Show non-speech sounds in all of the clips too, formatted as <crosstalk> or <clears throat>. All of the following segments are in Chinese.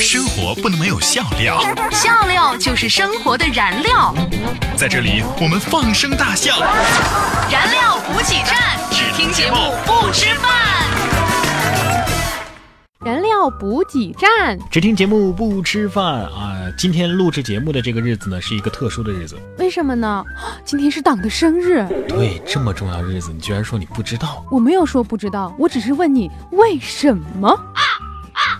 生活不能没有笑料，笑料就是生活的燃料。在这里我们放声大笑。燃料补给站，只听节目不吃饭。燃料补给站，只听节目不吃饭啊！今天录制节目的这个日子呢，是一个特殊的日子。为什么呢？今天是党的生日。对，这么重要的日子，你居然说你不知道？我没有说不知道，我只是问你为什么。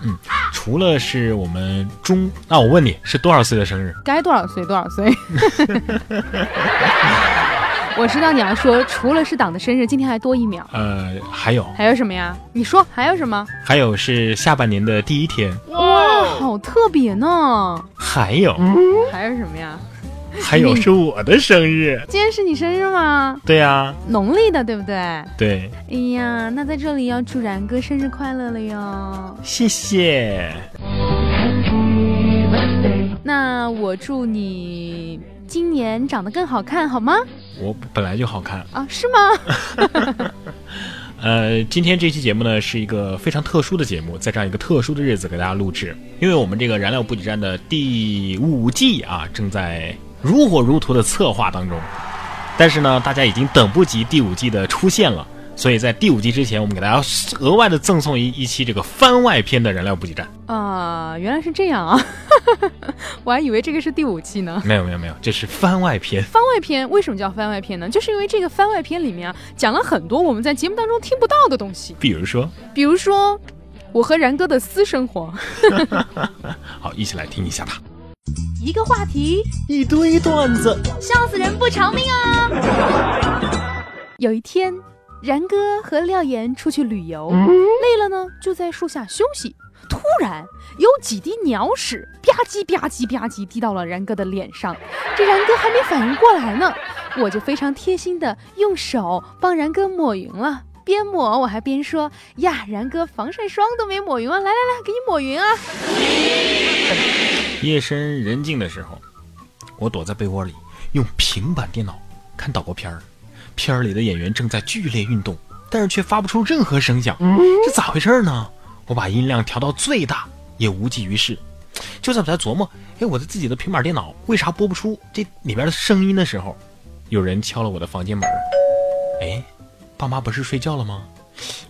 嗯，除了是我们中，那我问你是多少岁的生日？该多少岁多少岁。<laughs> 我知道你要说，除了是党的生日，今天还多一秒。呃，还有还有什么呀？你说还有什么？还有是下半年的第一天。哇，好特别呢。还有还有什么呀？<laughs> 还有是我的生日。今天是你生日吗？对呀，农历的，对不对？对。哎呀，那在这里要祝然哥生日快乐了哟！谢谢。那我祝你今年长得更好看，好吗？我本来就好看啊，是吗？<laughs> <laughs> 呃，今天这期节目呢是一个非常特殊的节目，在这样一个特殊的日子给大家录制，因为我们这个燃料补给站的第五季啊正在如火如荼的策划当中，但是呢，大家已经等不及第五季的出现了。所以在第五季之前，我们给大家额外的赠送一一期这个番外篇的燃料补给站啊，原来是这样啊，<laughs> 我还以为这个是第五季呢。没有没有没有，这是番外篇。番外篇为什么叫番外篇呢？就是因为这个番外篇里面啊，讲了很多我们在节目当中听不到的东西。比如说，比如说我和然哥的私生活。<laughs> 好，一起来听一下吧。一个话题，一堆段子，笑死人不偿命啊！有一天。然哥和廖岩出去旅游，累了呢，就在树下休息。突然有几滴鸟屎吧唧吧唧吧唧滴到了然哥的脸上，这然哥还没反应过来呢，我就非常贴心的用手帮然哥抹匀了。边抹我还边说：“呀，然哥防晒霜都没抹匀啊，来来来，给你抹匀啊。”夜深人静的时候，我躲在被窝里用平板电脑看岛国片儿。片儿里的演员正在剧烈运动，但是却发不出任何声响，这咋回事呢？我把音量调到最大，也无济于事。就在我在琢磨，哎，我的自己的平板电脑为啥播不出这里边的声音的时候，有人敲了我的房间门。哎，爸妈不是睡觉了吗？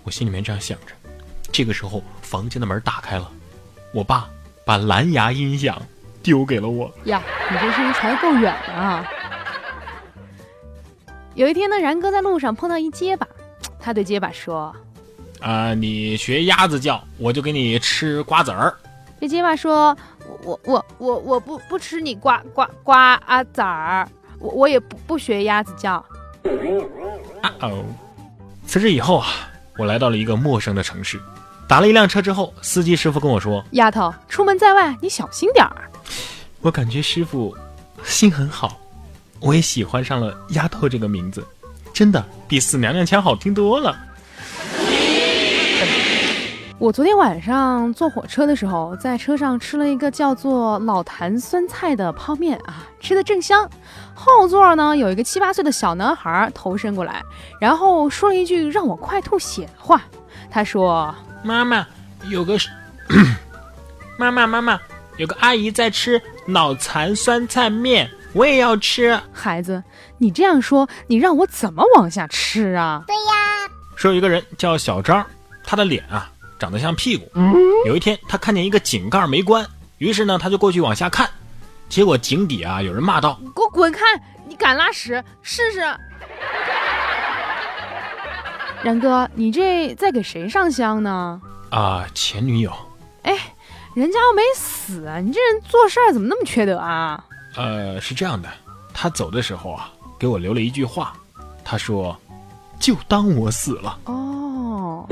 我心里面这样想着。这个时候，房间的门打开了，我爸把蓝牙音响丢给了我。呀，你这声音传的够远的啊！有一天呢，然哥在路上碰到一结巴，他对结巴说：“啊，你学鸭子叫，我就给你吃瓜子儿。”这结巴说：“我我我我不不吃你瓜瓜瓜啊子儿，我我也不不学鸭子叫。”啊哦！辞职以后啊，我来到了一个陌生的城市，打了一辆车之后，司机师傅跟我说：“丫头，出门在外你小心点儿。”我感觉师傅心很好。我也喜欢上了“丫头”这个名字，真的比“死娘娘腔”好听多了。我昨天晚上坐火车的时候，在车上吃了一个叫做“老坛酸菜”的泡面啊，吃的正香。后座呢有一个七八岁的小男孩头伸过来，然后说了一句让我快吐血的话。他说：“妈妈，有个 <clears throat> 妈妈妈妈，有个阿姨在吃脑残酸菜面。”我也要吃，孩子，你这样说，你让我怎么往下吃啊？对呀。说有一个人叫小张，他的脸啊长得像屁股。有一天，他看见一个井盖没关，于是呢，他就过去往下看，结果井底啊有人骂道：“给我滚开！你敢拉屎？试试。”然哥，你这在给谁上香呢？啊，前女友。哎，人家又没死啊，你这人做事儿怎么那么缺德啊？呃，是这样的，他走的时候啊，给我留了一句话，他说：“就当我死了。”哦，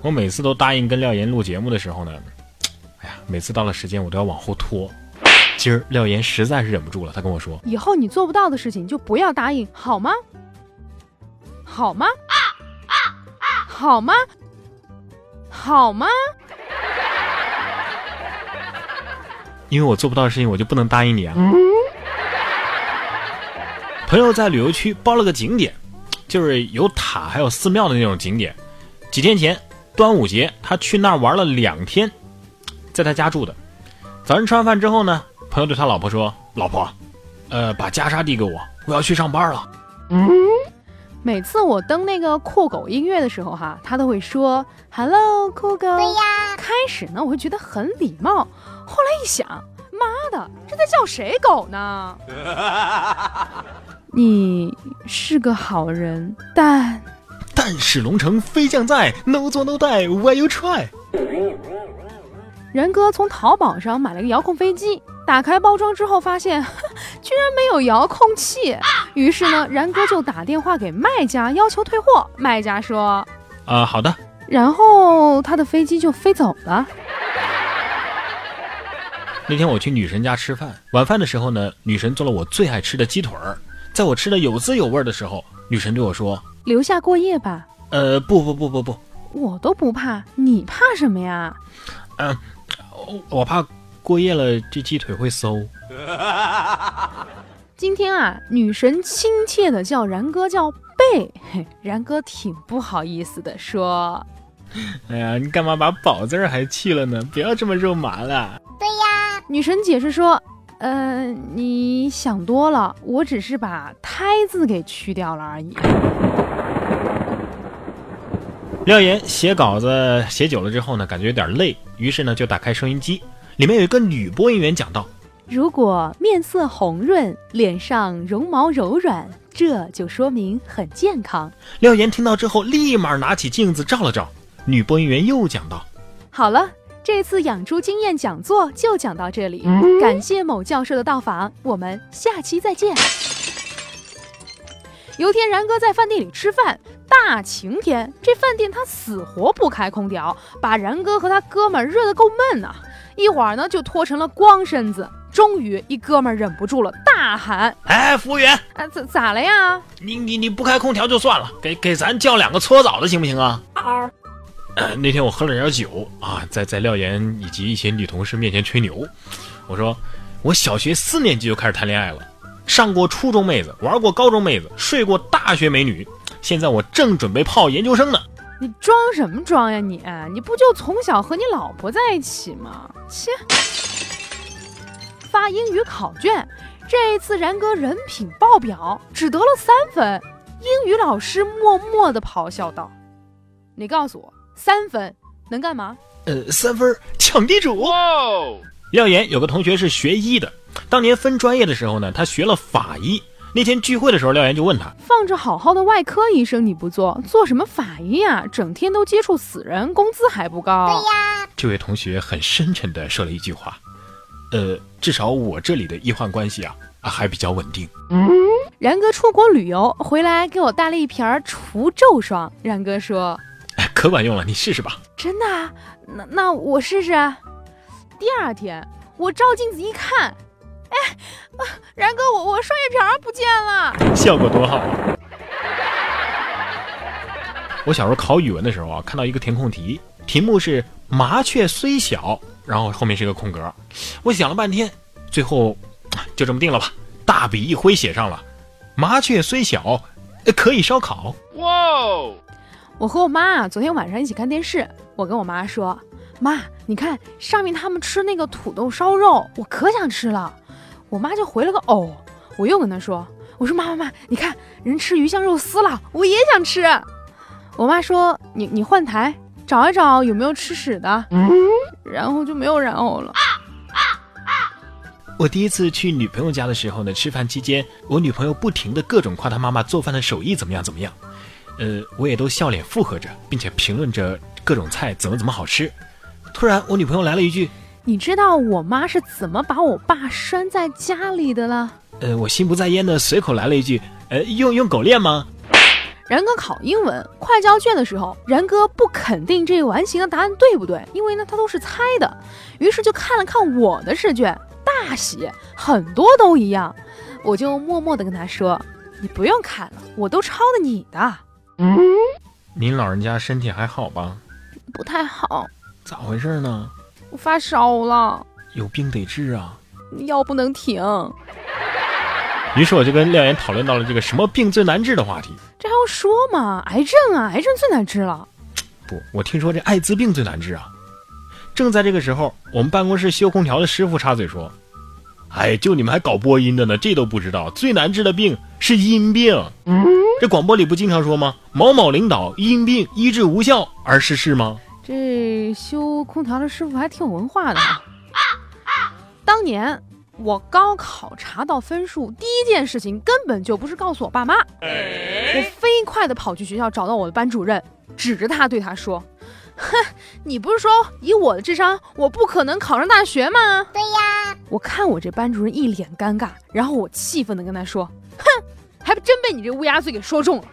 我每次都答应跟廖岩录节目的时候呢，哎呀，每次到了时间我都要往后拖。今儿廖岩实在是忍不住了，他跟我说：“以后你做不到的事情就不要答应，好吗？好吗？啊啊啊好吗？好吗？”因为我做不到的事情，我就不能答应你啊。朋友在旅游区包了个景点，就是有塔还有寺庙的那种景点。几天前端午节，他去那儿玩了两天，在他家住的。早晨吃完饭之后呢，朋友对他老婆说：“老婆，呃，把袈裟递给我，我要去上班了。”每次我登那个酷狗音乐的时候，哈，他都会说 “hello 酷狗”。对呀，开始呢，我会觉得很礼貌，后来一想，妈的，这在叫谁狗呢？<laughs> 你是个好人，但但使龙城飞将在，No 做 No die Why you try？然哥从淘宝上买了个遥控飞机，打开包装之后发现，居然没有遥控器。于是呢，然哥就打电话给卖家要求退货。卖家说：“啊，好的。”然后他的飞机就飞走了。那天我去女神家吃饭，晚饭的时候呢，女神做了我最爱吃的鸡腿儿。在我吃的有滋有味的时候，女神对我说：“留下过夜吧。”呃，不不不不不，我都不怕，你怕什么呀？嗯，我怕过夜了这鸡腿会馊。<laughs> 今天啊，女神亲切的叫然哥叫贝，然哥挺不好意思的说：“哎呀，你干嘛把宝字儿还去了呢？不要这么肉麻了。”对呀，女神解释说。呃，你想多了，我只是把“胎”字给去掉了而已。廖岩写稿子写久了之后呢，感觉有点累，于是呢就打开收音机，里面有一个女播音员讲道：“如果面色红润，脸上绒毛柔软，这就说明很健康。”廖岩听到之后，立马拿起镜子照了照。女播音员又讲道：“好了。”这次养猪经验讲座就讲到这里，感谢某教授的到访，我们下期再见。有天然哥在饭店里吃饭，大晴天，这饭店他死活不开空调，把然哥和他哥们热得够闷呐，一会儿呢就脱成了光身子。终于一哥们忍不住了，大喊：“哎，服务员，啊咋咋了呀？你你你不开空调就算了，给给咱叫两个搓澡的行不行啊？”那天我喝了点酒啊，在在廖岩以及一些女同事面前吹牛，我说我小学四年级就开始谈恋爱了，上过初中妹子，玩过高中妹子，睡过大学美女，现在我正准备泡研究生呢。你装什么装呀你？你不就从小和你老婆在一起吗？切！发英语考卷，这次然哥人品爆表，只得了三分。英语老师默默地咆哮道：“你告诉我。”三分能干嘛？呃，三分抢地主。廖岩有个同学是学医的，当年分专业的时候呢，他学了法医。那天聚会的时候，廖岩就问他：放着好好的外科医生你不做，做什么法医呀？整天都接触死人，工资还不高。对呀。这位同学很深沉的说了一句话：呃，至少我这里的医患关系啊啊还比较稳定。然哥出国旅游回来，给我带了一瓶除皱霜。然哥说。可管用了，你试试吧。真的？那那我试试。第二天，我照镜子一看，哎，然哥，我我双眼皮不见了，效果多好啊！我小时候考语文的时候啊，看到一个填空题，题目是“麻雀虽小”，然后后面是一个空格。我想了半天，最后就这么定了吧，大笔一挥写上了“麻雀虽小，可以烧烤”。哇！我和我妈昨天晚上一起看电视，我跟我妈说：“妈，你看上面他们吃那个土豆烧肉，我可想吃了。”我妈就回了个“哦”。我又跟她说：“我说妈妈妈，你看人吃鱼香肉丝了，我也想吃。”我妈说：“你你换台找一找有没有吃屎的。”然后就没有然后了。我第一次去女朋友家的时候呢，吃饭期间，我女朋友不停的各种夸她妈妈做饭的手艺怎么样怎么样。呃，我也都笑脸附和着，并且评论着各种菜怎么怎么好吃。突然，我女朋友来了一句：“你知道我妈是怎么把我爸拴在家里的了？”呃，我心不在焉的随口来了一句：“呃，用用狗链吗？”然哥考英文快交卷的时候，然哥不肯定这个完形的答案对不对，因为呢他都是猜的，于是就看了看我的试卷，大喜，很多都一样。我就默默的跟他说：“你不用看了，我都抄的你的。”嗯，您老人家身体还好吧？不太好，咋回事呢？我发烧了，有病得治啊，药不能停。于是我就跟廖岩讨论到了这个什么病最难治的话题。这还用说吗？癌症啊，癌症最难治了。不，我听说这艾滋病最难治啊。正在这个时候，我们办公室修空调的师傅插嘴说：“哎，就你们还搞播音的呢，这都不知道，最难治的病是阴病。这广播里不经常说吗？某某领导因病医治无效而逝世吗？这修空调的师傅还挺有文化的啊。当年我高考查到分数，第一件事情根本就不是告诉我爸妈，我飞快的跑去学校找到我的班主任，指着他对他说：“哼，你不是说以我的智商，我不可能考上大学吗？”对呀，我看我这班主任一脸尴尬，然后我气愤的跟他说：“哼，还不真被你这乌鸦嘴给说中了。”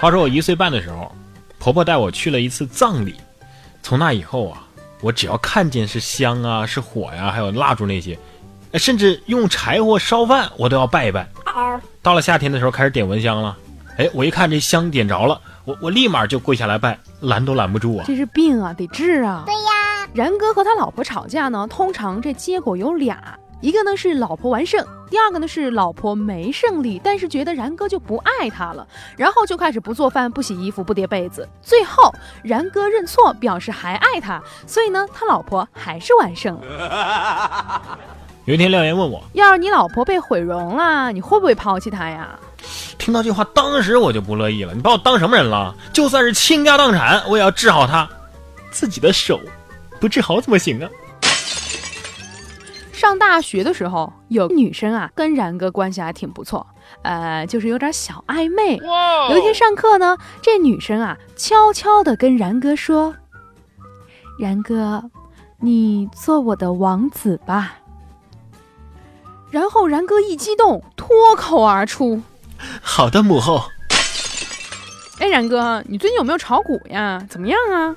话说我一岁半的时候，婆婆带我去了一次葬礼。从那以后啊，我只要看见是香啊、是火呀、还有蜡烛那些，呃甚至用柴火烧饭，我都要拜一拜。到了夏天的时候，开始点蚊香了。哎，我一看这香点着了，我我立马就跪下来拜，拦都拦不住啊。这是病啊，得治啊。对呀，然哥和他老婆吵架呢，通常这结果有俩，一个呢是老婆完胜，第二个呢是老婆没胜利，但是觉得然哥就不爱她了，然后就开始不做饭、不洗衣服、不叠被子。最后然哥认错，表示还爱他，所以呢，他老婆还是完胜了。<laughs> 有一天，廖岩问我，要是你老婆被毁容了，你会不会抛弃她呀？听到这话，当时我就不乐意了。你把我当什么人了？就算是倾家荡产，我也要治好她。自己的手不治好怎么行啊？上大学的时候，有女生啊，跟然哥关系还挺不错，呃，就是有点小暧昧。有一天上课呢，这女生啊，悄悄地跟然哥说：“然哥，你做我的王子吧。”然后然哥一激动，脱口而出好的，母后。：“哎，然哥，你最近有没有炒股呀？怎么样啊？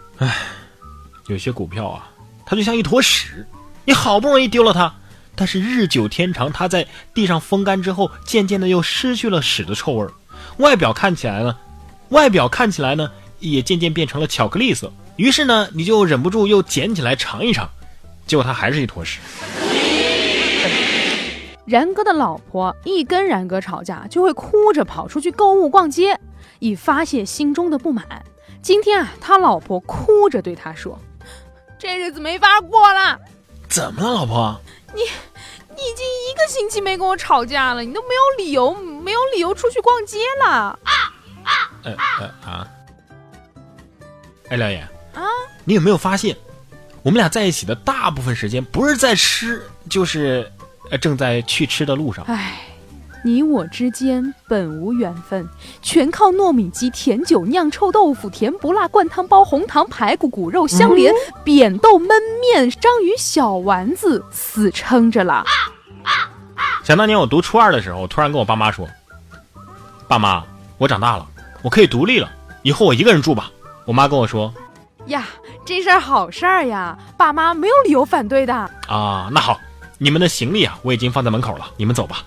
有些股票啊，它就像一坨屎，你好不容易丢了它，但是日久天长，它在地上风干之后，渐渐的又失去了屎的臭味儿，外表看起来呢，外表看起来呢，也渐渐变成了巧克力色。于是呢，你就忍不住又捡起来尝一尝，结果它还是一坨屎。然哥的老婆一跟然哥吵架，就会哭着跑出去购物逛街，以发泄心中的不满。今天啊，他老婆哭着对他说：“这日子没法过了，怎么了，老婆？你你已经一个星期没跟我吵架了，你都没有理由，没有理由出去逛街了。呃呃啊！哎，廖岩啊，你有没有发现，我们俩在一起的大部分时间不是在吃，就是呃正在去吃的路上。唉，你我之间本无缘分，全靠糯米鸡、甜酒、酿臭豆腐、甜不辣灌汤包、红糖排骨、骨肉相连、扁豆焖面、章鱼小丸子死撑着了。想当年我读初二的时候，我突然跟我爸妈说：“爸妈，我长大了，我可以独立了，以后我一个人住吧。”我妈跟我说呀，这事儿好事儿呀，爸妈没有理由反对的。：“啊，那好，你们的行李啊，我已经放在门口了，你们走吧。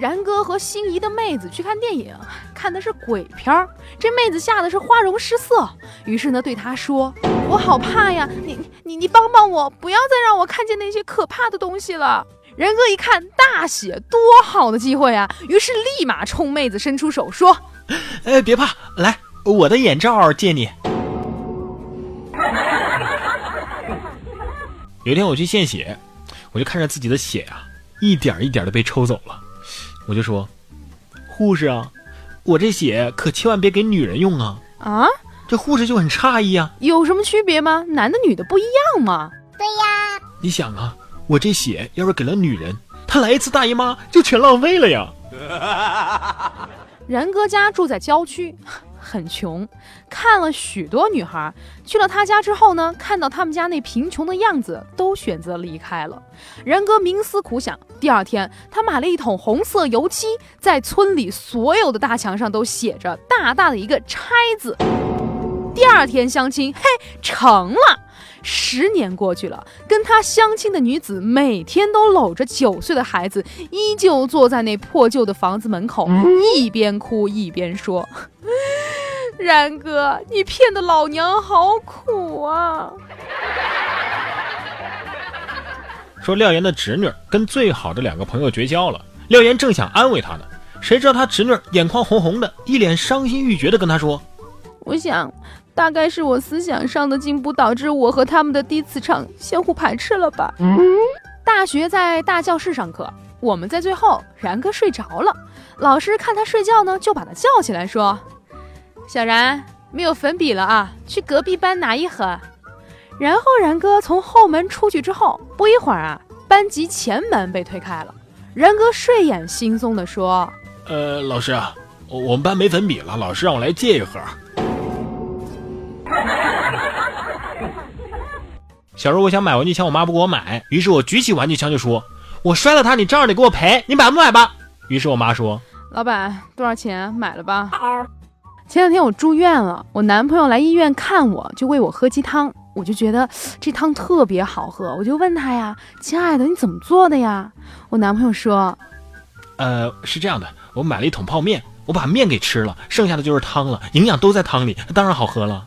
然哥和心仪的妹子去看电影，看的是鬼片儿。这妹子吓得是花容失色，于是呢对他说：“我好怕呀，你你你帮帮我，不要再让我看见那些可怕的东西了。”然哥一看大喜，多好的机会啊！于是立马冲妹子伸出手说哎，别怕，来，我的眼罩借你。”有一天我去献血，我就看着自己的血啊、一点一点的被抽走了，我就说：“护士啊，我这血可千万别给女人用啊！”啊，这护士就很诧异啊，有什么区别吗？男的女的不一样吗？对呀，你想啊，我这血要是给了女人，她来一次大姨妈就全浪费了呀。<laughs> 然哥家住在郊区，很穷，看了许多女孩。去了他家之后呢，看到他们家那贫穷的样子，都选择离开了。然哥冥思苦想，第二天他买了一桶红色油漆，在村里所有的大墙上都写着大大的一个“拆”字。第二天相亲，嘿，成了。十年过去了，跟他相亲的女子每天都搂着九岁的孩子，依旧坐在那破旧的房子门口，一边哭一边说：“然哥，你骗的老娘好苦啊！”说廖岩的侄女跟最好的两个朋友绝交了，廖岩正想安慰她呢，谁知道他侄女眼眶红红的，一脸伤心欲绝的跟他说我想大概是我思想上的进步导致我和他们的低磁场相互排斥了吧。大学在大教室上课，我们在最后，然哥睡着了，老师看他睡觉呢，就把他叫起来说：“小然，没有粉笔了啊，去隔壁班拿一盒。”然后然哥从后门出去之后，不一会儿啊，班级前门被推开了，然哥睡眼惺忪地说。呃，老师啊，我我们班没粉笔了，老师让我来借一盒。小时候我想买玩具枪，我妈不给我买，于是我举起玩具枪就说：“我摔了它，你照样得给我赔，你买不买吧？”于是我妈说：“老板多少钱？买了吧。”前两天我住院了，我男朋友来医院看我，就喂我喝鸡汤，我就觉得这汤特别好喝，我就问他呀：“亲爱的，你怎么做的呀？”我男朋友说：“呃，是这样的。”我买了一桶泡面，我把面给吃了，剩下的就是汤了，营养都在汤里，当然好喝了。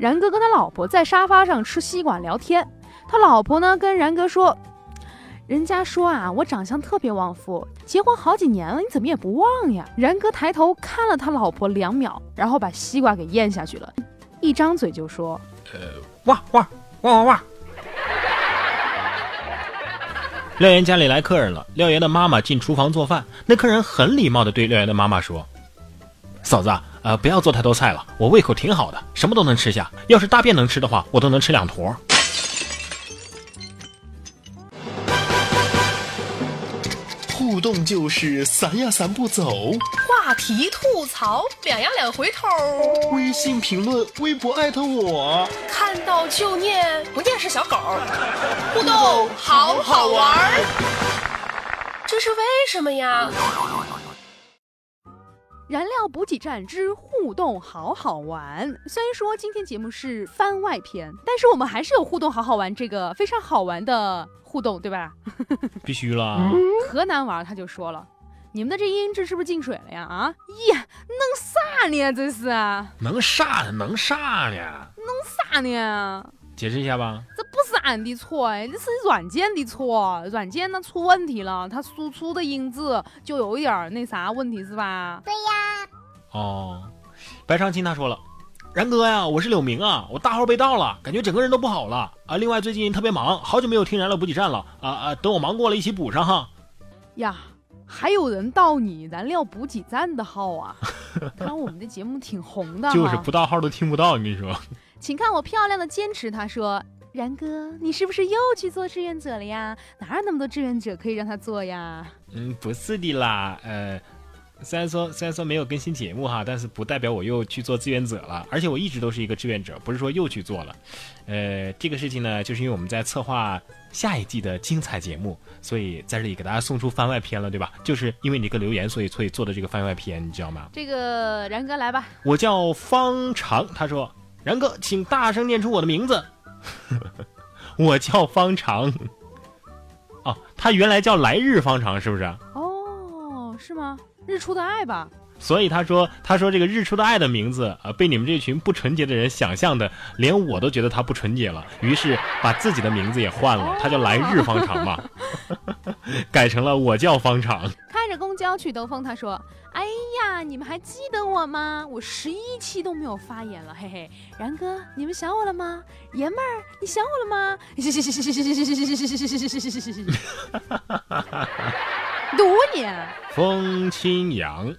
然哥跟他老婆在沙发上吃西瓜聊天，他老婆呢跟然哥说：“人家说啊，我长相特别旺夫，结婚好几年了，你怎么也不旺呀？”然哥抬头看了他老婆两秒，然后把西瓜给咽下去了，一张嘴就说：“呃，哇哇哇哇哇。”廖岩家里来客人了，廖岩的妈妈进厨房做饭。那客人很礼貌的对廖岩的妈妈说：“嫂子，呃，不要做太多菜了，我胃口挺好的，什么都能吃下。要是大便能吃的话，我都能吃两坨。”互动就是散呀散不走，话题吐槽两呀两回头，微信评论、微博艾特我，看到就念，不念是小狗。互动好好玩，这是为什么呀？燃料补给站之互动好好玩。虽然说今天节目是番外篇，但是我们还是有互动好好玩这个非常好玩的。互动对吧？<laughs> 必须了。河南娃他就说了：“你们的这音质是不是进水了呀？啊，耶，弄啥呢？这是能啥呢？能啥呢？弄啥呢？解释一下吧。这不是俺的错哎，这是软件的错。软件呢出问题了，它输出的音质就有一点那啥问题是吧？对呀。哦，白长青他说了。”然哥呀，我是柳明啊，我大号被盗了，感觉整个人都不好了啊。另外最近特别忙，好久没有听燃料补给站了啊啊！等我忙过了，一起补上哈。呀，还有人盗你燃料补给站的号啊？<laughs> 看我们的节目挺红的，就是不盗号都听不到。我跟你说，请看我漂亮的坚持。他说，然哥，你是不是又去做志愿者了呀？哪有那么多志愿者可以让他做呀？嗯，不是的啦，呃。虽然说虽然说没有更新节目哈，但是不代表我又去做志愿者了，而且我一直都是一个志愿者，不是说又去做了。呃，这个事情呢，就是因为我们在策划下一季的精彩节目，所以在这里给大家送出番外篇了，对吧？就是因为你个留言，所以所以做的这个番外篇，你知道吗？这个然哥来吧，我叫方长，他说然哥，请大声念出我的名字，<laughs> 我叫方长。哦，他原来叫来日方长，是不是？哦，是吗？日出的爱吧，所以他说，他说这个日出的爱的名字啊，被你们这群不纯洁的人想象的，连我都觉得他不纯洁了，于是把自己的名字也换了，他叫来日方长嘛，<laughs> 改成了我叫方长。公交去兜风，他说：“哎呀，你们还记得我吗？我十一期都没有发言了，嘿嘿，然哥，你们想我了吗？爷们儿，你想我了吗？” <laughs> 多年，风清扬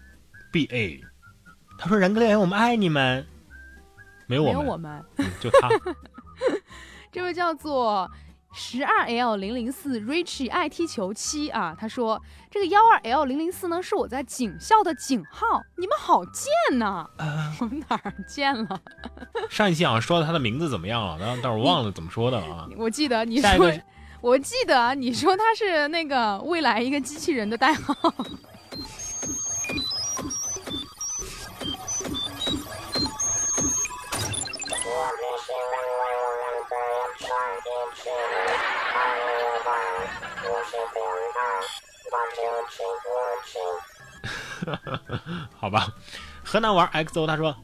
，B A，他说：“然哥亮我们爱你们。”没有我们，没有我们，就他。<laughs> 这位叫做十二 L 零零四 Richie 爱踢球七啊，他说：“这个幺二 L 零零四呢，是我在警校的警号。你们好贱呐！<laughs> 我们哪儿贱了？<laughs> 上一期好像说他的名字怎么样了，但但是我忘了怎么说的了啊。我记得你说。我记得你说他是那个未来一个机器人的代号。<laughs> 好吧，河南玩 XO 他说，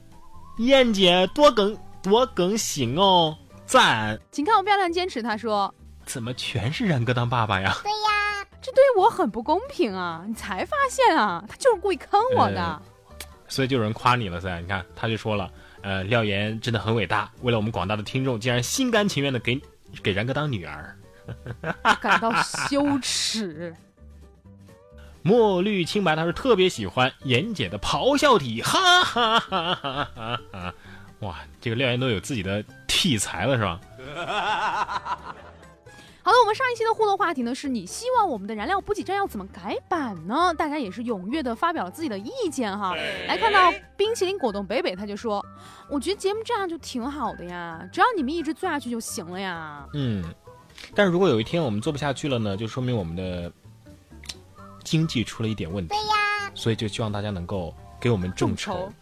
燕姐多更多更新哦，赞。请看我漂亮坚持，他说。怎么全是然哥当爸爸呀？对呀，这对我很不公平啊！你才发现啊，他就是故意坑我的。所以就有人夸你了噻。你看，他就说了，呃，廖岩真的很伟大，为了我们广大的听众，竟然心甘情愿的给给然哥当女儿。<laughs> 感到羞耻。墨绿清白，他是特别喜欢妍姐的咆哮体，哈哈哈哈哈哈！哇，这个廖岩都有自己的题材了是吧？<laughs> 好了，我们上一期的互动话题呢，是你希望我们的燃料补给站要怎么改版呢？大家也是踊跃的发表了自己的意见哈。来看到冰淇淋果冻北北，他就说，我觉得节目这样就挺好的呀，只要你们一直做下去就行了呀。嗯，但是如果有一天我们做不下去了呢，就说明我们的经济出了一点问题。对呀，所以就希望大家能够给我们众筹。<laughs>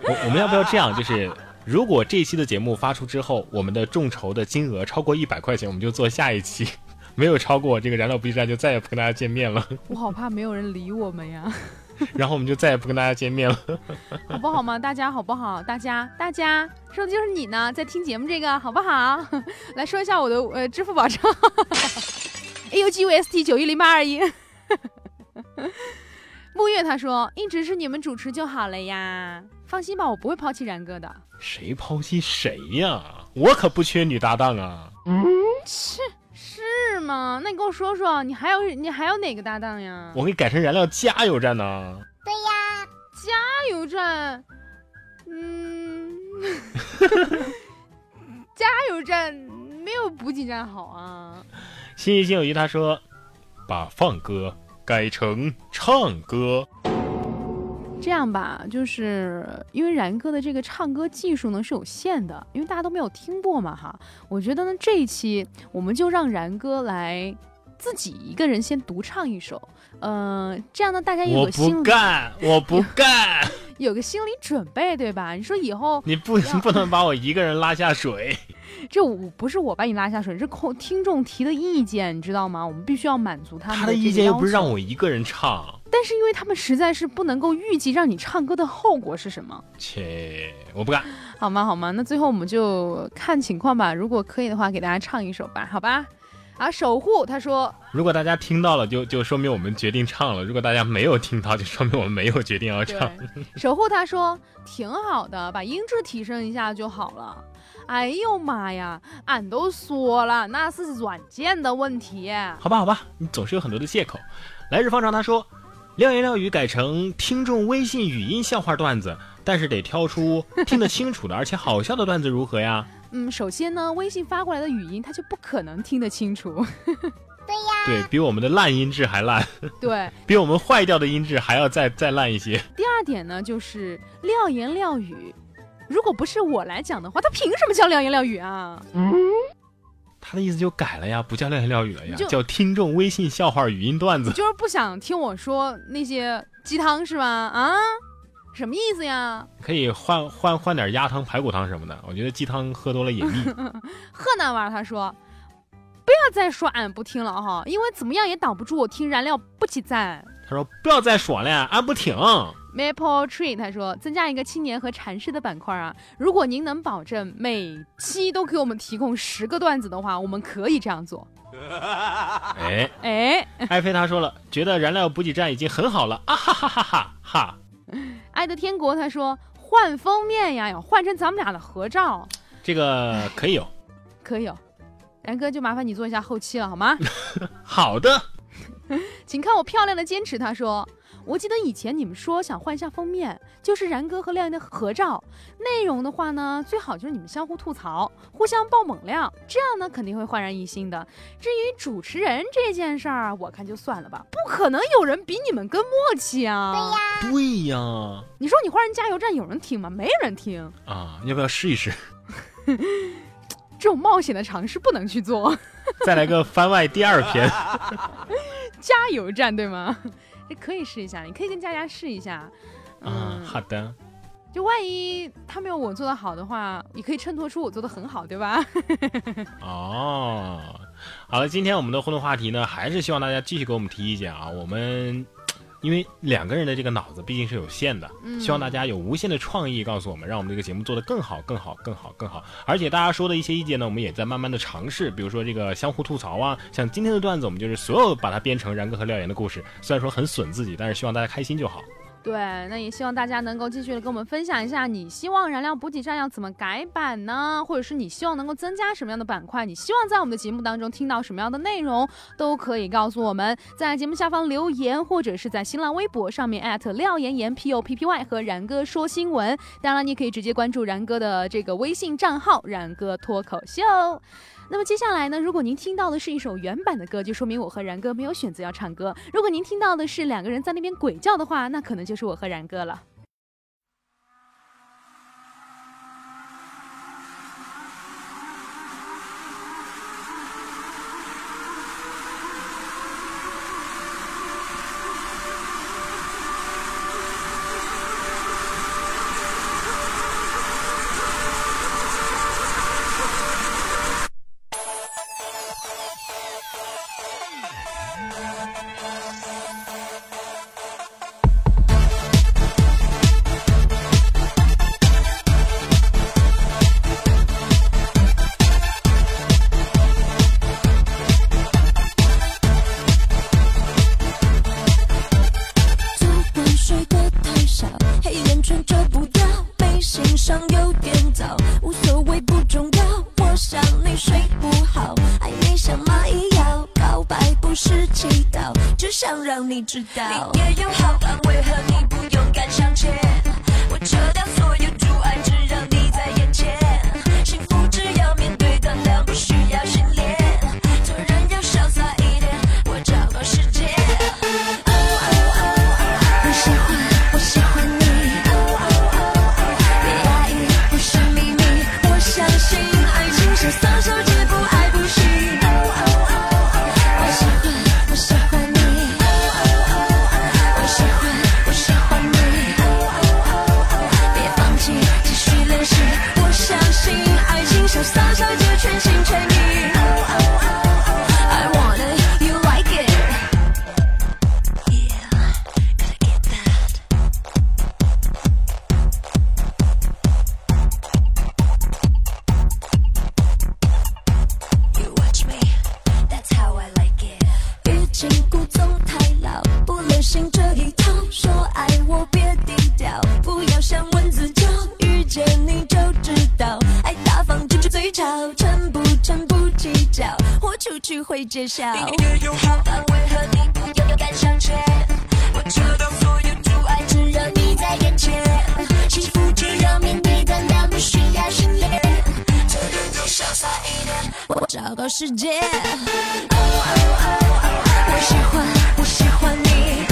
我我们要不要这样？就是如果这一期的节目发出之后，我们的众筹的金额超过一百块钱，我们就做下一期；<laughs> 没有超过，这个燃料补给站就再也不跟大家见面了。<laughs> 我好怕没有人理我们呀。<laughs> 然后我们就再也不跟大家见面了，好不好嘛？大家好不好？大家大家说的就是你呢，在听节目这个好不好？来说一下我的呃支付宝账，A U G U S T 九一零八二一。木月他说一直是你们主持就好了呀，放心吧，我不会抛弃然哥的。谁抛弃谁呀？我可不缺女搭档啊。嗯，是是吗？那你跟我说说，你还有你还有哪个搭档呀？我给改成燃料加油站呢。对呀，加油站。嗯，<laughs> 加油站没有补给站好啊。心仪心有谊他说，把放歌。改成唱歌，这样吧，就是因为然哥的这个唱歌技术呢是有限的，因为大家都没有听过嘛哈。我觉得呢这一期我们就让然哥来自己一个人先独唱一首，呃，这样呢大家也有个心我不干，我不 <laughs> 干，有个心理准备对吧？你说以后你不不能把我一个人拉下水。这我不是我把你拉下水，是空听众提的意见，你知道吗？我们必须要满足他们。他的意见又不是让我一个人唱，但是因为他们实在是不能够预计让你唱歌的后果是什么。切，我不敢。好吗？好吗？那最后我们就看情况吧。如果可以的话，给大家唱一首吧，好吧？啊，守护他说，如果大家听到了，就就说明我们决定唱了；如果大家没有听到，就说明我们没有决定要唱。守护他说挺好的，把音质提升一下就好了。哎呦妈呀！俺都说了，那是软件的问题。好吧，好吧，你总是有很多的借口。来日方长他说，廖言廖语改成听众微信语音笑话段子，但是得挑出听得清楚的而且好笑的段子，如何呀？<laughs> 嗯，首先呢，微信发过来的语音他就不可能听得清楚。对呀，<laughs> 对比我们的烂音质还烂。<laughs> 对，比我们坏掉的音质还要再再烂一些。第二点呢，就是廖言廖语。如果不是我来讲的话，他凭什么叫廖言廖语啊？嗯，他的意思就改了呀，不叫廖言廖语了呀，叫听众微信笑话语音段子。就是不想听我说那些鸡汤是吧？啊，什么意思呀？可以换换换点鸭汤、排骨汤什么的。我觉得鸡汤喝多了也腻。河南娃他说，不要再说俺不听了哈，因为怎么样也挡不住我听燃料不起赞。他说不要再说了，俺不听。Maple Tree，他说增加一个青年和禅师的板块啊，如果您能保证每期都给我们提供十个段子的话，我们可以这样做。<laughs> 哎哎，艾菲他说了，觉得燃料补给站已经很好了啊哈哈哈哈哈。<laughs> 爱的天国他说换封面呀，要换成咱们俩的合照。这个可以有，<laughs> 可以有。然哥就麻烦你做一下后期了好吗？好的，请看我漂亮的坚持。他说。我记得以前你们说想换一下封面，就是然哥和亮亮的合照。内容的话呢，最好就是你们相互吐槽，互相爆猛料，这样呢肯定会焕然一新的。至于主持人这件事儿，我看就算了吧，不可能有人比你们更默契啊！对呀，对呀。你说你换人加油站有人听吗？没人听啊！要不要试一试？<laughs> 这种冒险的尝试不能去做。<laughs> 再来个番外第二篇，<laughs> 加油站对吗？这可以试一下，你可以跟佳佳试一下。嗯，好的。就万一他没有我做的好的话，你可以衬托出我做的很好，对吧？<laughs> 哦，好了，今天我们的互动话题呢，还是希望大家继续给我们提意见啊，我们。因为两个人的这个脑子毕竟是有限的，希望大家有无限的创意，告诉我们，让我们这个节目做得更好、更好、更好、更好。而且大家说的一些意见呢，我们也在慢慢的尝试，比如说这个相互吐槽啊，像今天的段子，我们就是所有把它编成然哥和廖岩的故事，虽然说很损自己，但是希望大家开心就好。对，那也希望大家能够继续的跟我们分享一下，你希望燃料补给站要怎么改版呢？或者是你希望能够增加什么样的板块？你希望在我们的节目当中听到什么样的内容，都可以告诉我们，在节目下方留言，或者是在新浪微博上面廖妍妍 P O P P Y 和然哥说新闻。当然，你可以直接关注然哥的这个微信账号“然哥脱口秀”。那么接下来呢？如果您听到的是一首原版的歌，就说明我和然哥没有选择要唱歌；如果您听到的是两个人在那边鬼叫的话，那可能就是我和然哥了。知道，介绍。找个时间。我喜欢，我喜欢你。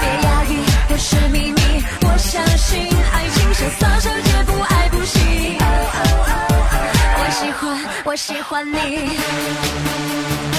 别压抑，不是秘密。我相信爱情像撒手接不爱。欢，我喜欢你。